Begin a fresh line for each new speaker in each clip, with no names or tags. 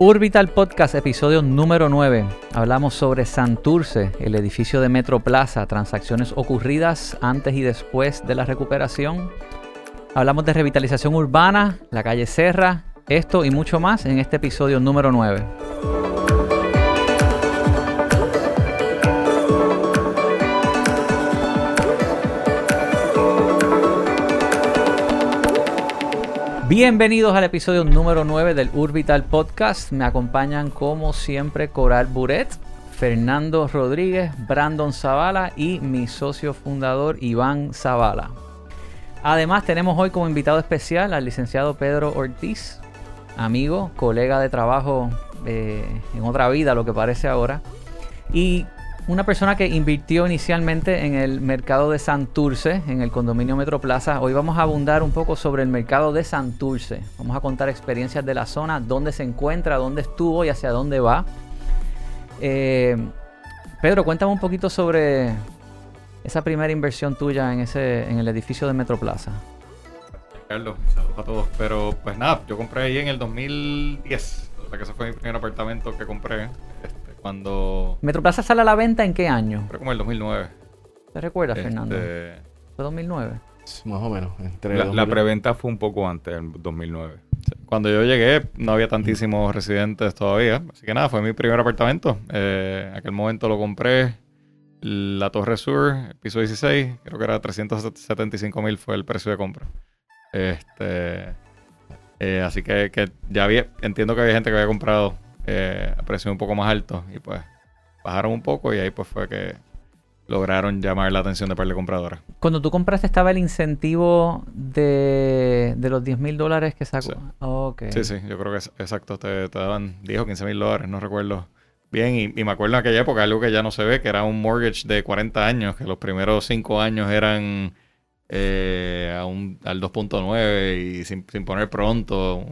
Urbital Podcast, episodio número 9. Hablamos sobre Santurce, el edificio de Metro Plaza, transacciones ocurridas antes y después de la recuperación. Hablamos de revitalización urbana, la calle Serra, esto y mucho más en este episodio número 9. Bienvenidos al episodio número 9 del Urbital Podcast. Me acompañan como siempre Coral Buret, Fernando Rodríguez, Brandon Zavala y mi socio fundador Iván Zavala. Además tenemos hoy como invitado especial al licenciado Pedro Ortiz, amigo, colega de trabajo eh, en otra vida, lo que parece ahora. Y una persona que invirtió inicialmente en el mercado de Santurce, en el condominio Metroplaza. Hoy vamos a abundar un poco sobre el mercado de Santurce. Vamos a contar experiencias de la zona, dónde se encuentra, dónde estuvo y hacia dónde va. Eh, Pedro, cuéntame un poquito sobre esa primera inversión tuya en, ese, en el edificio de Metroplaza.
Carlos, saludos a todos. Pero pues nada, yo compré ahí en el 2010. O sea que ese fue mi primer apartamento que compré. Este, cuando...
¿Metroplaza sale a la venta en qué año?
Creo como el 2009.
¿Te recuerdas,
Este,
Fernando? ¿Fue 2009?
Más o menos. Entre
La, la
2000.
preventa fue un poco antes, en 2009. Cuando yo llegué, no había tantísimos residentes todavía. Así que nada, fue mi primer apartamento. Eh, en aquel momento lo compré. La Torre Sur, piso 16, creo que era 375 mil fue el precio de compra. Este, eh, así que, que ya había, entiendo que había gente que había comprado eh, a precios un poco más altos y pues bajaron un poco y ahí pues fue que lograron llamar la atención de par de compradoras.
Cuando tú compraste estaba el incentivo de, de los 10 mil dólares que sacó.
Sí.
Ok.
Sí, sí, yo creo que es- exacto, te, te daban 10 o 15 mil dólares, no recuerdo bien. Y, y me acuerdo en aquella época algo que ya no se ve, que era un mortgage de 40 años, que los primeros 5 años eran eh, a un, al 2.9 y sin, sin poner pronto.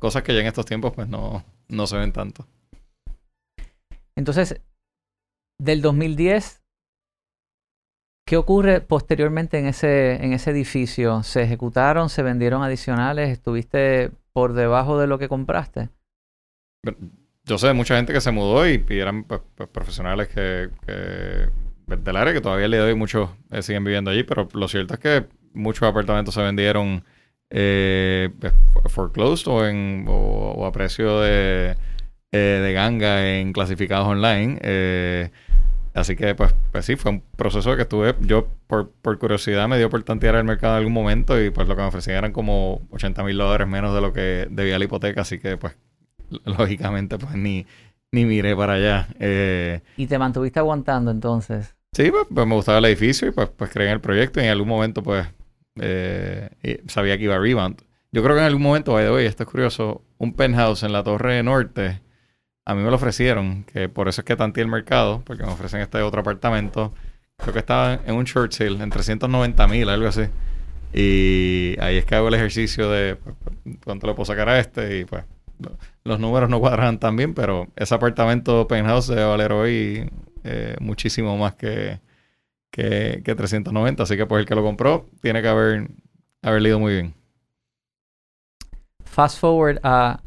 Cosas que ya en estos tiempos pues no, no se ven tanto.
Entonces, del 2010, ¿qué ocurre posteriormente en ese, en ese edificio? ¿Se ejecutaron? ¿Se vendieron adicionales? ¿Estuviste por debajo de lo que compraste?
Yo sé de mucha gente que se mudó y, y eran pues, pues, profesionales que, que del área que todavía le doy muchos eh, siguen viviendo allí, pero lo cierto es que muchos apartamentos se vendieron eh, eh, foreclosed o, en, o, o a precio de, eh, de ganga en clasificados online. eh, así que pues, pues sí, fue un proceso que estuve, yo por, por curiosidad me dio por tantear el mercado en algún momento y pues lo que me ofrecían eran como 80 mil dólares menos de lo que debía la hipoteca, así que pues lógicamente pues ni, ni miré para allá. Eh,
Y te mantuviste aguantando entonces.
sí, pues, pues me gustaba el edificio y pues, pues creé en el proyecto y en algún momento pues eh, y sabía que iba a rebound. Yo creo que en algún momento, by the way, esto es curioso, un penthouse en la Torre Norte, a mí me lo ofrecieron, que por eso es que tanteé el mercado, porque me ofrecen este otro apartamento, creo que estaba en un short sale, en 390 mil, algo así. Y ahí es que hago el ejercicio de pues, cuánto le puedo sacar a este y pues lo- los números no cuadran tan bien, pero ese apartamento penthouse debe valer hoy eh, muchísimo más que, que, que 390. Así que pues el que lo compró tiene que haber, haber leído muy bien.
Fast forward a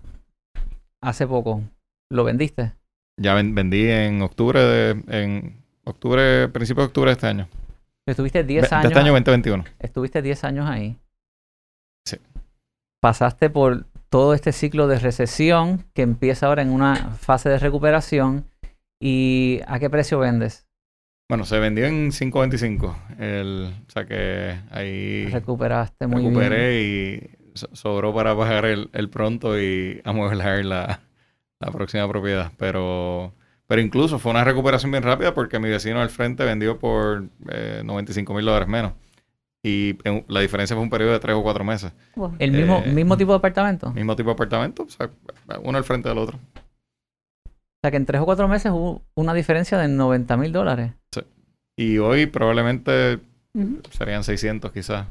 hace poco. ¿Lo vendiste?
Ya ven- vendí en octubre de, en octubre, principio de octubre de este año.
Estuviste 10
Ve- de
años.
este año 2021.
Estuviste 10 años ahí.
Sí.
Pasaste por todo este ciclo de recesión que empieza ahora en una fase de recuperación. ¿Y a qué precio vendes?
Bueno, se vendió en 5.25. El, o sea que ahí
Recuperaste muy bien.
recuperé y so- sobró para pagar el, el pronto y amueblar la, la próxima propiedad. Pero, pero incluso fue una recuperación bien rápida porque mi vecino al frente vendió por eh, 95 mil dólares menos. Y en- la diferencia fue un periodo de tres o cuatro meses.
¿El mismo,
Eh,
mismo tipo de apartamento? O
Mismo tipo de apartamento, o sea, uno al frente del otro.
sea que en 3 o 4 meses hubo una diferencia de 90 mil dólares.
Y hoy probablemente serían 600 quizás.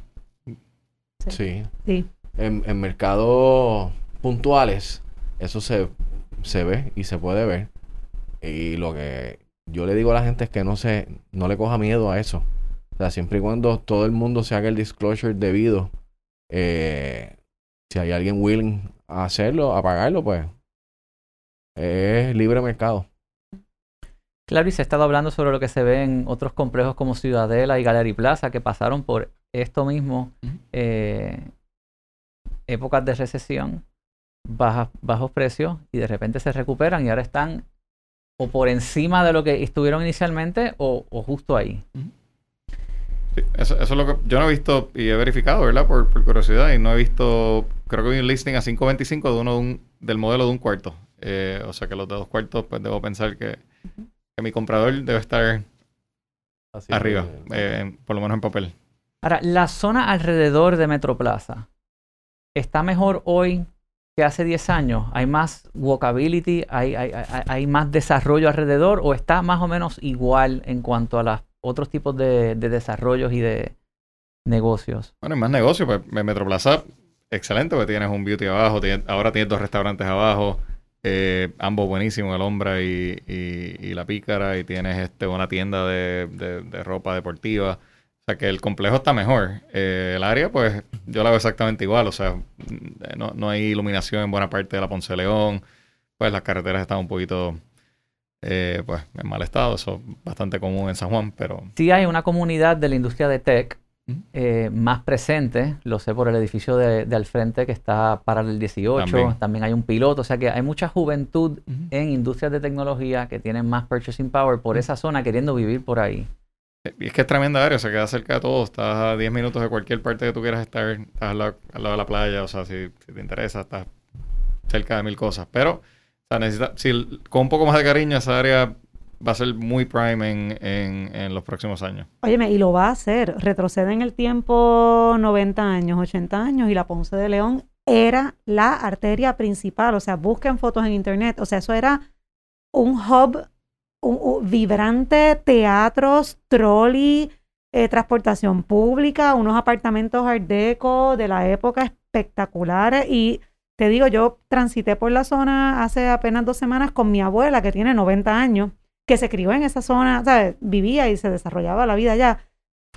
Sí.
Sí.
En, en mercados puntuales, eso se, se ve y se puede ver. Y lo que yo le digo a la gente es que no se, no le coja miedo a eso. O sea, siempre y cuando todo el mundo se haga el disclosure debido, eh, si hay alguien willing a hacerlo, a pagarlo, pues Es libre mercado.
Claro, y se ha estado hablando sobre lo que se ve en otros complejos como Ciudadela y Gallery Plaza, que pasaron por esto mismo, eh, épocas de recesión, bajas, bajos precios, y de repente se recuperan y ahora están o por encima de lo que estuvieron inicialmente o, o justo ahí.
Sí, eso, eso es lo que yo no he visto y he verificado, ¿verdad? Por, por curiosidad y no he visto, creo que hay un listing a 5.25 de uno de un- del modelo de un cuarto. Eh, o sea que los de dos cuartos, pues debo pensar que, que mi comprador debe estar
Así
arriba,
que-
eh, en- por lo menos en papel.
Ahora, la zona alrededor de Metroplaza está mejor hoy que hace 10 años. ¿Hay más walkability? ¿Hay, hay, hay- hay más desarrollo alrededor? ¿O está más o menos igual en cuanto a los otros tipos de, de desarrollos y de negocios?
Bueno, hay más negocio, pues en Metroplaza, excelente, porque tienes un beauty abajo, tienes- ahora tienes dos restaurantes abajo, eh, ambos buenísimos, el Hombra y, la Pícara, y tienes este una tienda de, ropa deportiva. O sea que el complejo está mejor. Eh, el área, pues, yo la veo exactamente igual. O sea, mm, no, no hay iluminación en buena parte de la Ponce León. Pues las carreteras están un poquito, eh, pues, en mal estado. Eso es bastante común en San Juan, pero...
Sí hay una comunidad de la industria de tech. Eh, más presente, lo sé por el edificio de, de al frente que está para el 18,
También.
también. hay un piloto, o sea que hay mucha juventud en industrias de tecnología que tienen más purchasing power por esa zona queriendo vivir por ahí.
Y es que es tremenda área, se queda cerca de todo. Estás a 10 minutos de cualquier parte que tú quieras estar. Estás al lado, al lado de la playa, o sea, si, si te interesa, estás cerca de mil cosas. Pero, o sea, necesita, si con un poco más de cariño, esa área va a ser muy prime en, en, los próximos años.
Óyeme, y lo va a hacer. Retrocede en el tiempo 90 años, 80 años, y la Ponce de León era la arteria principal. O sea, busquen fotos en internet. O sea, eso era un hub, un, un vibrante, teatros, trolley, eh, transportación pública, unos apartamentos art deco de la época espectaculares. Y te digo, yo transité por la zona hace apenas dos semanas con mi abuela, que tiene 90 años que se crió en esa zona, ¿sabes? Vivía y se desarrollaba la vida allá.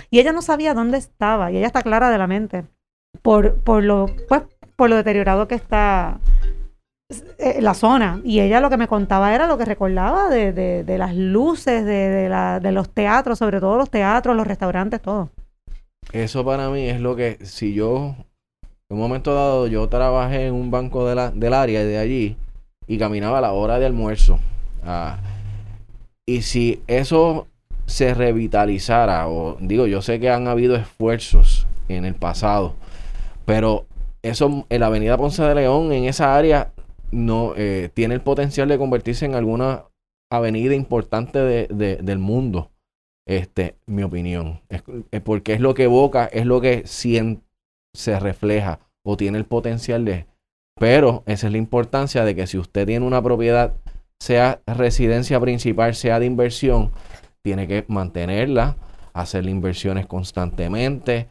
Y ella no sabía dónde estaba, y ella está clara de la mente, por, por, lo, pues, por lo deteriorado que está eh, la zona. Y ella lo que me contaba era lo que recordaba de, de, de las luces, de, de, la, de los teatros, sobre todo los teatros, los restaurantes, todo.
Eso para mí es lo que, si yo, en un momento dado, yo trabajé en un banco de la, del área de allí y caminaba a la hora de almuerzo. ah, y si eso se revitalizara, o digo, yo sé que han habido esfuerzos en el pasado, pero eso en la avenida Ponce de León, en esa área, no eh, tiene el potencial de convertirse en alguna avenida importante de- de- del mundo. Este, mi opinión. Es, porque es lo que evoca, es lo que sien- se refleja o tiene el potencial de. Pero esa es la importancia de que si usted tiene una propiedad, sea residencia principal, sea de inversión, tiene que mantenerla, hacerle inversiones constantemente.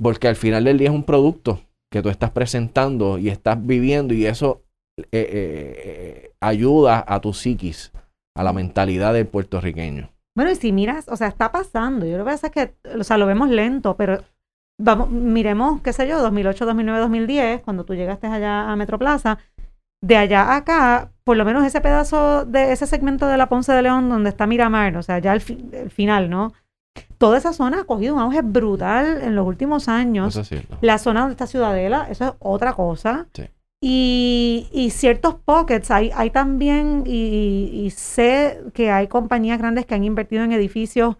Porque al final del día es un producto que tú estás presentando y estás viviendo y eso eh, eh, eh, ayuda a tu psiquis, a la mentalidad del puertorriqueño.
Bueno, y si miras, o sea, está pasando. Yo lo que pasa es que, o sea, lo vemos lento, pero vamos, miremos, qué sé yo, 2008, 2009, 2010, cuando tú llegaste allá a Metroplaza, de allá a acá, por lo menos ese pedazo de ese segmento de la Ponce de León donde está Miramar, o sea, ya el, fi- el final, ¿no? Toda esa zona ha cogido un auge brutal en los últimos años.
Eso.
La zona donde está Ciudadela, eso es otra cosa.
Sí.
Y, y ciertos pockets, hay, hay también, y, y sé que hay compañías grandes que han invertido en edificios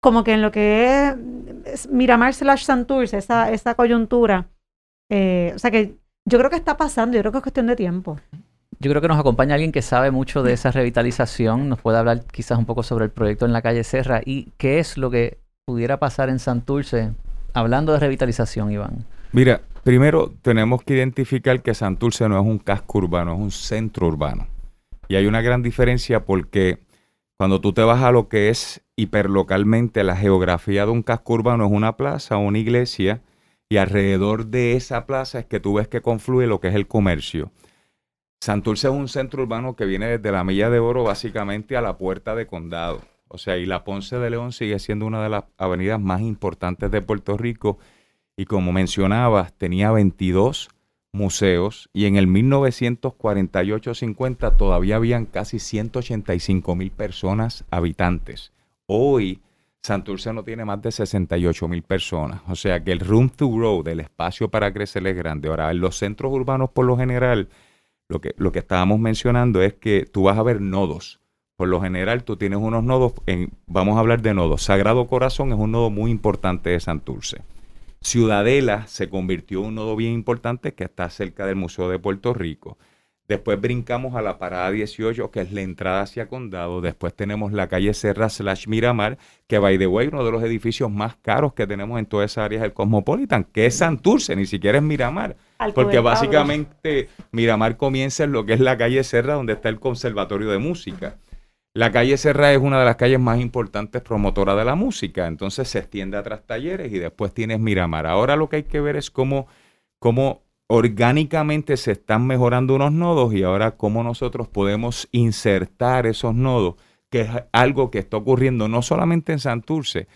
como que en lo que es, es Miramar slash Santurce, esa, esa coyuntura. Eh, o sea que yo creo que está pasando, yo creo que es cuestión de tiempo.
Yo creo que nos acompaña alguien que sabe mucho de esa revitalización, nos puede hablar quizás un poco sobre el proyecto en la calle Serra y qué es lo que pudiera pasar en Santurce, hablando de revitalización, Iván.
Mira, primero tenemos que identificar que Santurce no es un casco urbano, es un centro urbano. Y hay una gran diferencia porque cuando tú te vas a lo que es hiperlocalmente la geografía de un casco urbano es una plaza, una iglesia, y alrededor de esa plaza es que tú ves que confluye lo que es el comercio. Santurce es un centro urbano que viene desde la Milla de Oro básicamente a la puerta de condado. O sea, y la Ponce de León sigue siendo una de las avenidas más importantes de Puerto Rico y como mencionabas, tenía 22 museos y en el 1948-50 todavía habían casi 185 mil personas habitantes. Hoy Santurce no tiene más de 68 mil personas. O sea que el room to grow, del espacio para crecer es grande. Ahora, en los centros urbanos por lo general, lo que, lo que estábamos mencionando es que tú vas a ver nodos. Por lo general, tú tienes unos nodos, vamos a hablar de nodos. Sagrado Corazón es un nodo muy importante de Santurce. Ciudadela se convirtió en un nodo bien importante que está cerca del Museo de Puerto Rico. Después brincamos a la parada 18, que es la entrada hacia Condado. Después tenemos la calle Serra slash Miramar, que by the way, uno de los edificios más caros que tenemos en toda esa área es el Cosmopolitan, que es Santurce, ni siquiera es Miramar. porque básicamente Miramar comienza en lo que es la calle Serra, donde está el Conservatorio de Música. La calle Serra es una de las calles más importantes promotora de la música, entonces se extiende a tras talleres y después tienes Miramar. Ahora lo que hay que ver es cómo, cómo orgánicamente se están mejorando unos nodos y ahora cómo nosotros podemos insertar esos nodos, que es algo que está ocurriendo no solamente en Santurce,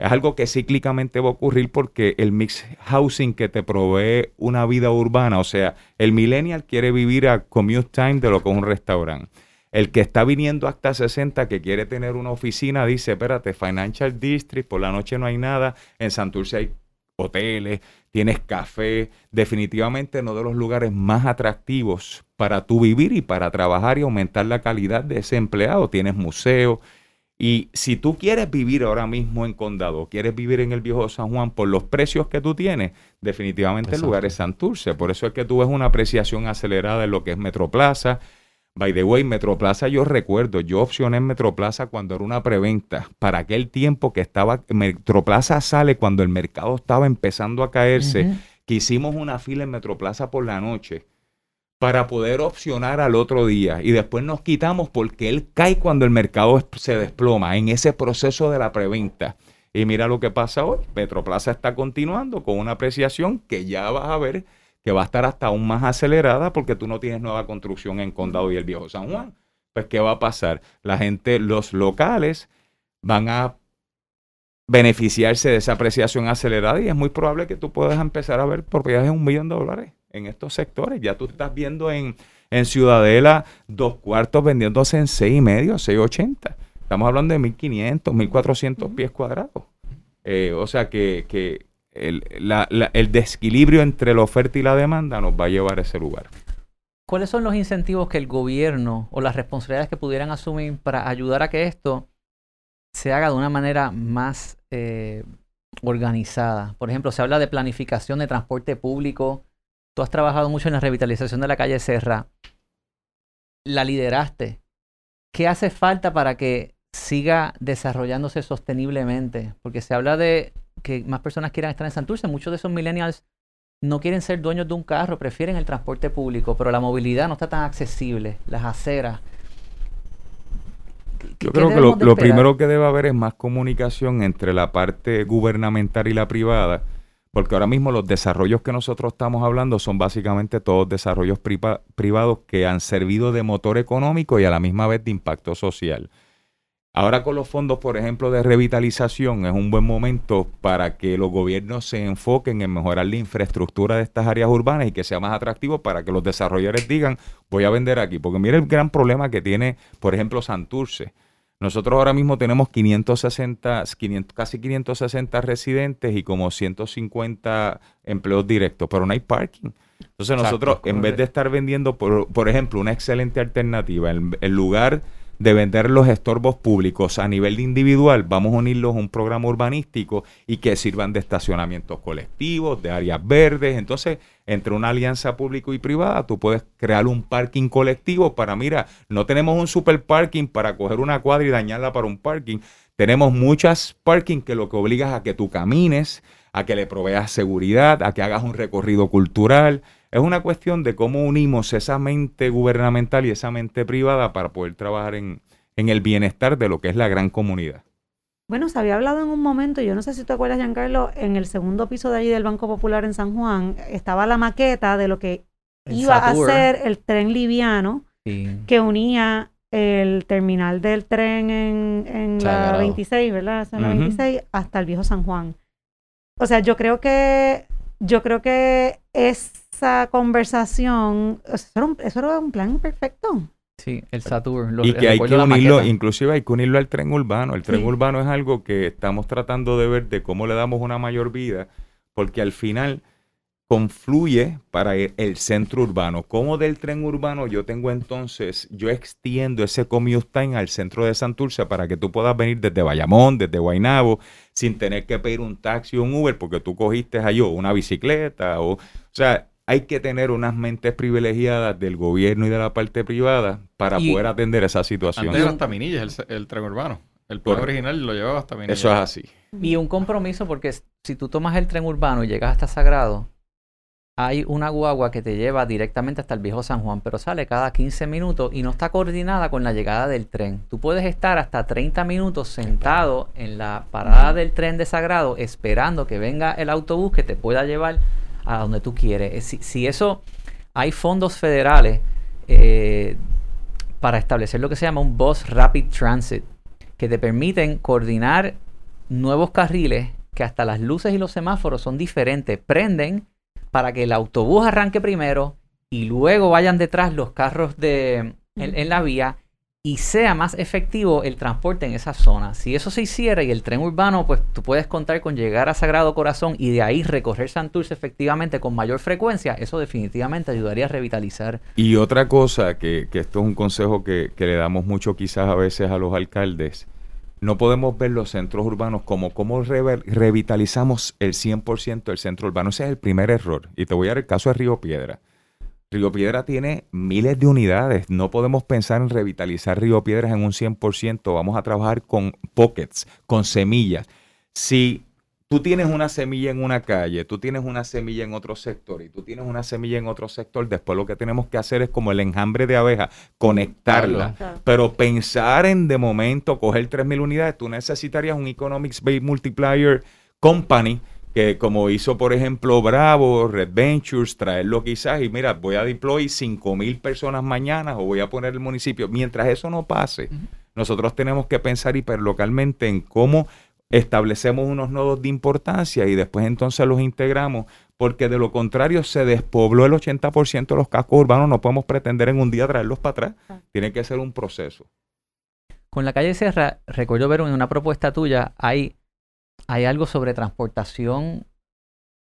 es algo que cíclicamente va a ocurrir porque el mix housing que te provee una vida urbana, o sea, el millennial quiere vivir a commute time de lo que es un restaurante. El que está viniendo hasta 60, que quiere tener una oficina, dice, espérate, Financial District, por la noche no hay nada, en Santurce hay hoteles, tienes café, definitivamente uno de los lugares más atractivos para tú vivir y para trabajar y aumentar la calidad de ese empleado. Tienes museo. Y si tú quieres vivir ahora mismo en Condado, quieres vivir en el viejo San Juan por los precios que tú tienes, definitivamente el lugar es Santurce. Por eso es que tú ves una apreciación acelerada en lo que es Metroplaza, By the way, Metroplaza yo recuerdo, yo opcioné en Metroplaza cuando era una preventa. Para aquel tiempo que estaba, Metroplaza sale cuando el mercado estaba empezando a caerse, que hicimos una fila en Metroplaza por la noche para poder opcionar al otro día. Y después nos quitamos porque él cae cuando el mercado se desploma en ese proceso de la preventa. Y mira lo que pasa hoy. Metroplaza está continuando con una apreciación que ya vas a ver que va a estar hasta aún más acelerada porque tú no tienes nueva construcción en Condado y el Viejo San Juan. Pues, ¿qué va a pasar? La gente, los locales van a beneficiarse de esa apreciación acelerada y es muy probable que tú puedas empezar a ver propiedades de un millón de dólares en estos sectores. Ya tú estás viendo en, en Ciudadela dos cuartos vendiéndose en seis y medio, 6.80. Estamos hablando de 1.500, 1.400 pies cuadrados. Eh, o sea que, que, el, el desequilibrio entre la oferta y la demanda nos va a llevar a ese lugar.
¿Cuáles son los incentivos que el gobierno o las responsabilidades que pudieran asumir para ayudar a que esto se haga de una manera más eh, organizada? Por ejemplo, se habla de planificación de transporte público. Tú has trabajado mucho en la revitalización de la calle Serra. La lideraste. ¿Qué hace falta para que siga desarrollándose sosteniblemente? Porque se habla de que más personas quieran estar en Santurce. Muchos de esos millennials no quieren ser dueños de un carro, prefieren el transporte público, pero la movilidad no está tan accesible, las aceras.
Yo creo que lo, lo, primero que debe haber es más comunicación entre la parte gubernamental y la privada, porque ahora mismo los desarrollos que nosotros estamos hablando son básicamente todos desarrollos privados que han servido de motor económico y a la misma vez de impacto social. Ahora con los fondos, por ejemplo, de revitalización, es un buen momento para que los gobiernos se enfoquen en mejorar la infraestructura de estas áreas urbanas y que sea más atractivo para que los desarrolladores digan, voy a vender aquí. Porque mire el gran problema que tiene, por ejemplo, Santurce. Nosotros ahora mismo tenemos 560, 500, casi 560 residentes y como 150 empleos directos, pero no hay parking. Entonces nosotros, en vez de estar vendiendo, por, por ejemplo, una excelente alternativa, el, el lugar de vender los estorbos públicos a nivel individual, vamos a unirlos a un programa urbanístico y que sirvan de estacionamientos colectivos, de áreas verdes. Entonces, entre una alianza público y privada, tú puedes crear un parking colectivo para, mira, no tenemos un super parking para coger una cuadra y dañarla para un parking. Tenemos muchas parking que lo que obligas a que tú camines, a que le proveas seguridad, a que hagas un recorrido cultural. Es una cuestión de cómo unimos esa mente gubernamental y esa mente privada para poder trabajar en, el bienestar de lo que es la gran comunidad.
Bueno, se había hablado en un momento, yo no sé si te acuerdas, Giancarlo, en el segundo piso de allí del Banco Popular en San Juan, estaba la maqueta de lo que iba a ser el tren liviano que unía el terminal del tren en, la 26, ¿verdad? En la 26 hasta el viejo San Juan. O sea, yo creo que yo creo que es esa conversación, eso era un, eso era un plan perfecto.
Sí, el Saturn. lo-
Y que hay que unirlo,
maqueta.
inclusive hay que unirlo al tren urbano. El tren
Sí.
urbano es algo que estamos tratando de ver de cómo le damos una mayor vida, porque al final confluye para el, el centro urbano. Como del tren urbano yo tengo entonces, yo extiendo ese commute time al centro de Santurce para que tú puedas venir desde Bayamón, desde Guaynabo, sin tener que pedir un taxi o un Uber porque tú cogiste allí una bicicleta o, o sea, hay que tener unas mentes privilegiadas del gobierno y de la parte privada para
Y-
poder atender esa situación.
Antes era hasta Minillas el, el tren urbano. El plan original lo llevaba hasta Minillas.
Eso es así.
Y un compromiso porque si tú tomas el tren urbano y llegas hasta Sagrado, hay una guagua que te lleva directamente hasta el viejo San Juan, pero sale cada 15 minutos y no está coordinada con la llegada del tren. Tú puedes estar hasta 30 minutos sentado en la parada del tren de Sagrado esperando que venga el autobús que te pueda llevar a donde tú quieres. Eh, Si, si eso, hay fondos federales eh, para establecer lo que se llama un Bus Rapid Transit, que te permiten coordinar nuevos carriles que hasta las luces y los semáforos son diferentes. Prenden para que el autobús arranque primero y luego vayan detrás los carros de, en, en la vía y sea más efectivo el transporte en esa zona. Si eso se hiciera y el tren urbano, pues tú puedes contar con llegar a Sagrado Corazón y de ahí recorrer Santurce efectivamente con mayor frecuencia, eso definitivamente ayudaría a revitalizar.
Y otra cosa, que, esto es un consejo que, le damos mucho quizás a veces a los alcaldes, no podemos ver los centros urbanos como cómo revitalizamos el 100% del centro urbano. Ese es el primer error. Y te voy a dar el caso de Río Piedra. Río Piedra tiene miles de unidades. No podemos pensar en revitalizar Río Piedras en un 100%. Vamos a trabajar con pockets, con semillas. Si tú tienes una semilla en una calle, tú tienes una semilla en otro sector y tú tienes una semilla en otro sector, después lo que tenemos que hacer es como el enjambre de abeja, conectarla.
Claro.
Pero pensar en de momento coger 3.000 unidades, tú necesitarías un Economics Based Multiplier Company, que como hizo por ejemplo Bravo, Red Ventures, traerlo quizás y mira, voy a deploy 5.000 personas mañana o voy a poner el municipio. Mientras eso no pase, nosotros tenemos que pensar hiperlocalmente en cómo establecemos unos nodos de importancia y después entonces los integramos, porque de lo contrario se despobló el 80% de los cascos urbanos, no podemos pretender en un día traerlos para atrás,
Ah.
tiene que ser un proceso.
Con la calle Serra, recuerdo ver en una propuesta tuya, hay, hay algo sobre transportación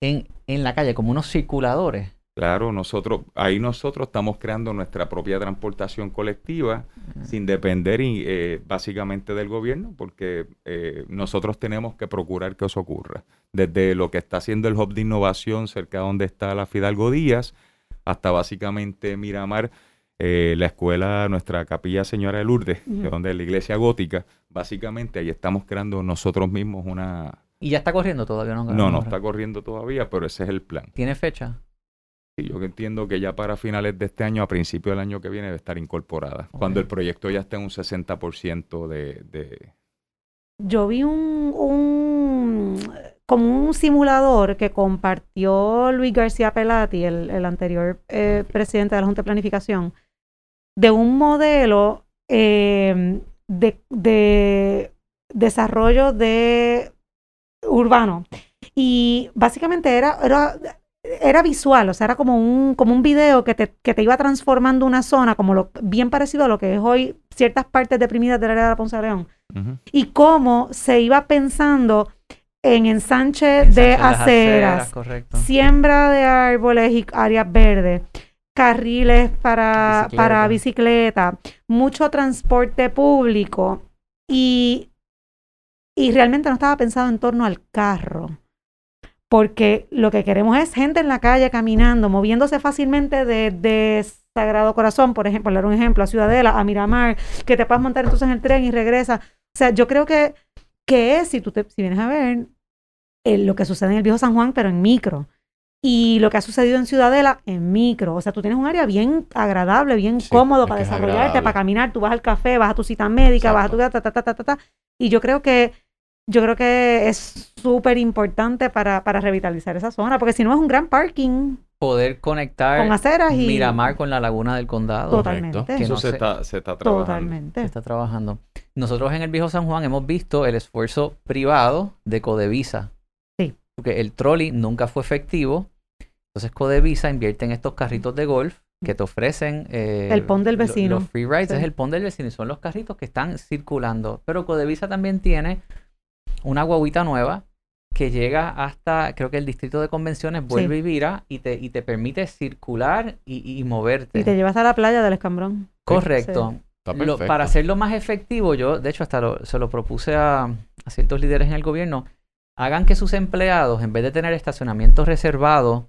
en, en la calle, como unos circuladores.
Claro, nosotros, ahí nosotros estamos creando nuestra propia transportación colectiva sin depender eh, básicamente del gobierno, porque eh, nosotros tenemos que procurar que eso ocurra. Desde lo que está haciendo el Hub de Innovación cerca de donde está la Fidalgo Díaz, hasta básicamente Miramar, eh, la escuela, nuestra capilla Señora de Lourdes,
Ujú.
de donde es la iglesia gótica, básicamente ahí estamos creando nosotros mismos una...
Y ya está corriendo todavía, ¿no?
No, no está corriendo todavía, pero ese es el plan.
¿Tiene fecha?
Sí, Yo entiendo que ya para finales de este año, a principios del año que viene, debe estar incorporada. Cuando el proyecto ya esté en un 60% de, de...
Yo vi un, un como un simulador que compartió Luis García Pelati, el, el anterior eh, presidente de la Junta de Planificación, de un modelo eh, de, de desarrollo de urbano. Y básicamente era, era, era visual, o sea, era como un, como un video que te, que te iba transformando una zona, como lo, bien parecido a lo que es hoy ciertas partes deprimidas del área de la Ponce de León y cómo se iba pensando en ensanche de
Ensanche
aceras,
correcto.
siembra de árboles y áreas verdes, carriles para
Bicicleta.
para bicicleta, mucho transporte público y, y realmente no estaba pensado en torno al carro. Porque lo que queremos es gente en la calle caminando, moviéndose fácilmente de, de Sagrado Corazón, por ejemplo, dar un ejemplo, a Ciudadela, a Miramar, que te puedas montar entonces en el tren y regresa. O sea, yo creo que, que es, si tú te, si vienes a ver, eh, lo que sucede en el viejo San Juan, pero en micro. Y lo que ha sucedido en Ciudadela, en micro. O sea, tú tienes un área bien agradable, bien
Sí,
cómodo para desarrollarte,
agradable.
para caminar. Tú vas al café, vas a tu cita médica, vas a tu ta, ta, ta, ta, ta, ta. Y yo creo que yo creo que es súper importante para, para revitalizar esa zona, porque si no es un gran parking
Poder conectar
con aceras y
Miramar con la laguna del condado.
totalmente.
Que
Eso
no
se, está, se está trabajando.
se
Totalmente.
está trabajando. Nosotros en el viejo San Juan hemos visto el esfuerzo privado de Codevisa.
Sí.
Porque el trolley nunca fue efectivo. Entonces Codevisa invierte en estos carritos de golf que te ofrecen... eh,
El pon del vecino.
Los free rides
Sí.
es el pon del vecino y son los carritos que están circulando. Pero Codevisa también tiene una guaguita nueva que llega hasta, creo que el distrito de convenciones vuelve y vira y te, y te permite circular y, y moverte.
Y te llevas a la playa del escambrón.
Correcto. Lo-
perfecto.
para hacerlo más efectivo, yo de hecho hasta lo- se lo propuse a, a ciertos líderes en el gobierno, hagan que sus empleados, en vez de tener estacionamientos reservados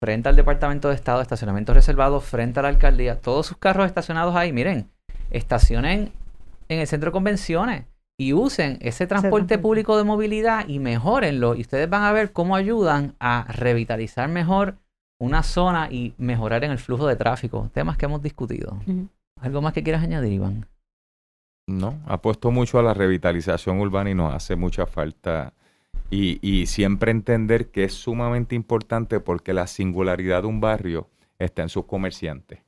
frente al Departamento de Estado, estacionamientos reservados frente a la alcaldía, todos sus carros estacionados ahí, miren, estacionen en el centro de convenciones y usen ese transporte público de movilidad y mejórenlo. Y ustedes van a ver cómo ayudan a revitalizar mejor una zona y mejorar en el flujo de tráfico. Temas que hemos discutido. ¿Algo más que quieras añadir, Iván?
No, apuesto mucho a la revitalización urbana y nos hace mucha falta. Y, y siempre entender que es sumamente importante porque la singularidad de un barrio está en sus comerciantes.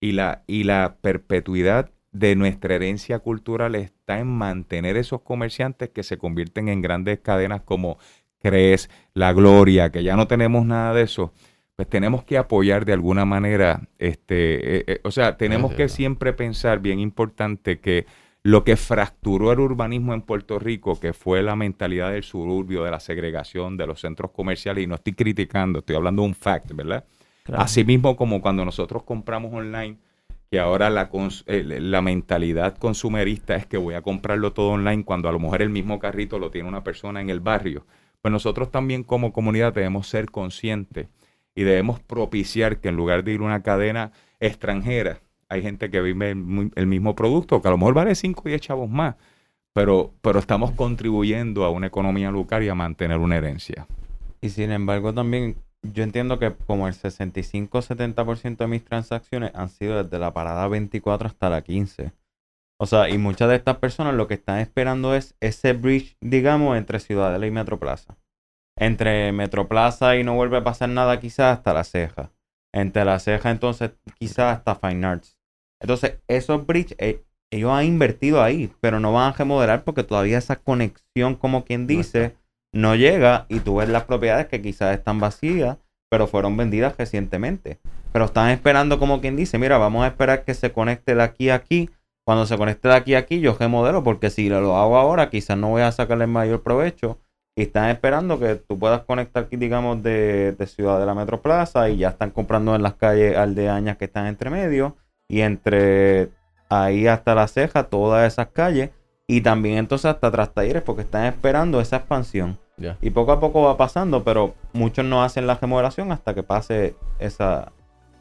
Y la, y la perpetuidad de nuestra herencia cultural está en mantener esos comerciantes que se convierten en grandes cadenas como Cres, La Gloria, que ya no tenemos nada de eso. Pues tenemos que apoyar de alguna manera, este, eh, eh, o sea, tenemos
Sí,
que siempre pensar, bien importante, que lo que fracturó el urbanismo en Puerto Rico, que fue la mentalidad del suburbio, de la segregación, de los centros comerciales, y no estoy criticando, estoy hablando de un fact, ¿verdad?
Claro.
Así mismo como cuando nosotros compramos online, que ahora la, eh, la mentalidad consumerista es que voy a comprarlo todo online cuando a lo mejor el mismo carrito lo tiene una persona en el barrio. Pues nosotros también como comunidad debemos ser conscientes y debemos propiciar que en lugar de ir a una cadena extranjera, hay gente que vive el, mismo producto, que a lo mejor vale 5 y 10 chavos más, pero, pero estamos contribuyendo a una economía local y a mantener una herencia.
Y sin embargo, también yo entiendo que como el 65-70% de mis transacciones han sido desde la parada 24 hasta la 15. O sea, y muchas de estas personas lo que están esperando es ese bridge, digamos, entre Ciudadela y Metroplaza. Entre Metroplaza y no vuelve a pasar nada quizás hasta la ceja. Entre la ceja entonces quizás hasta Fine Arts. Entonces, esos bridge, eh, ellos han invertido ahí, pero no van a remodelar porque todavía esa conexión, como quien dice, no llega y tú ves las propiedades que quizás están vacías, pero fueron vendidas recientemente. Pero están esperando como quien dice, mira, vamos a esperar que se conecte de aquí a aquí. Cuando se conecte de aquí a aquí, yo remodelo, porque si lo hago ahora, quizás no voy a sacarle el mayor provecho. Y están esperando que tú puedas conectar aquí, digamos, de, de Ciudad de la Metroplaza y ya están comprando en las calles aldeañas que están entre medio y entre ahí hasta la ceja, todas esas calles. Y también entonces hasta tras talleres porque están esperando esa expansión. Y poco a poco va pasando, pero muchos no hacen la remodelación hasta que pase esa...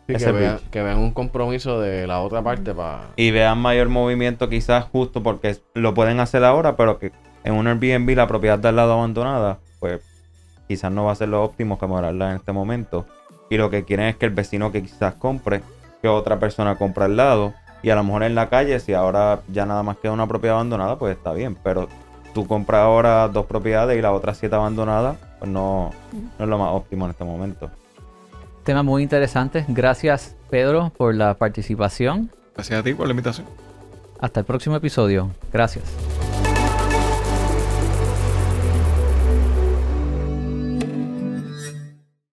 Sí,
ese
que, vean, que vean un compromiso de la otra parte para...
Y vean mayor movimiento quizás justo porque lo pueden hacer ahora, pero que en un Airbnb la propiedad de al lado abandonada, pues quizás no va a ser lo óptimo remodelarla en este momento. Y lo que quieren es que el vecino que quizás compre, que otra persona compre al lado. Y a lo mejor en la calle, si ahora ya nada más queda una propiedad abandonada, pues está bien. Pero tú compras ahora dos propiedades y las otras siete abandonadas, pues no, no es lo más óptimo en este momento.
Tema muy interesante. Gracias, Pedro, por la participación.
Gracias a ti por la invitación.
Hasta el próximo episodio. Gracias.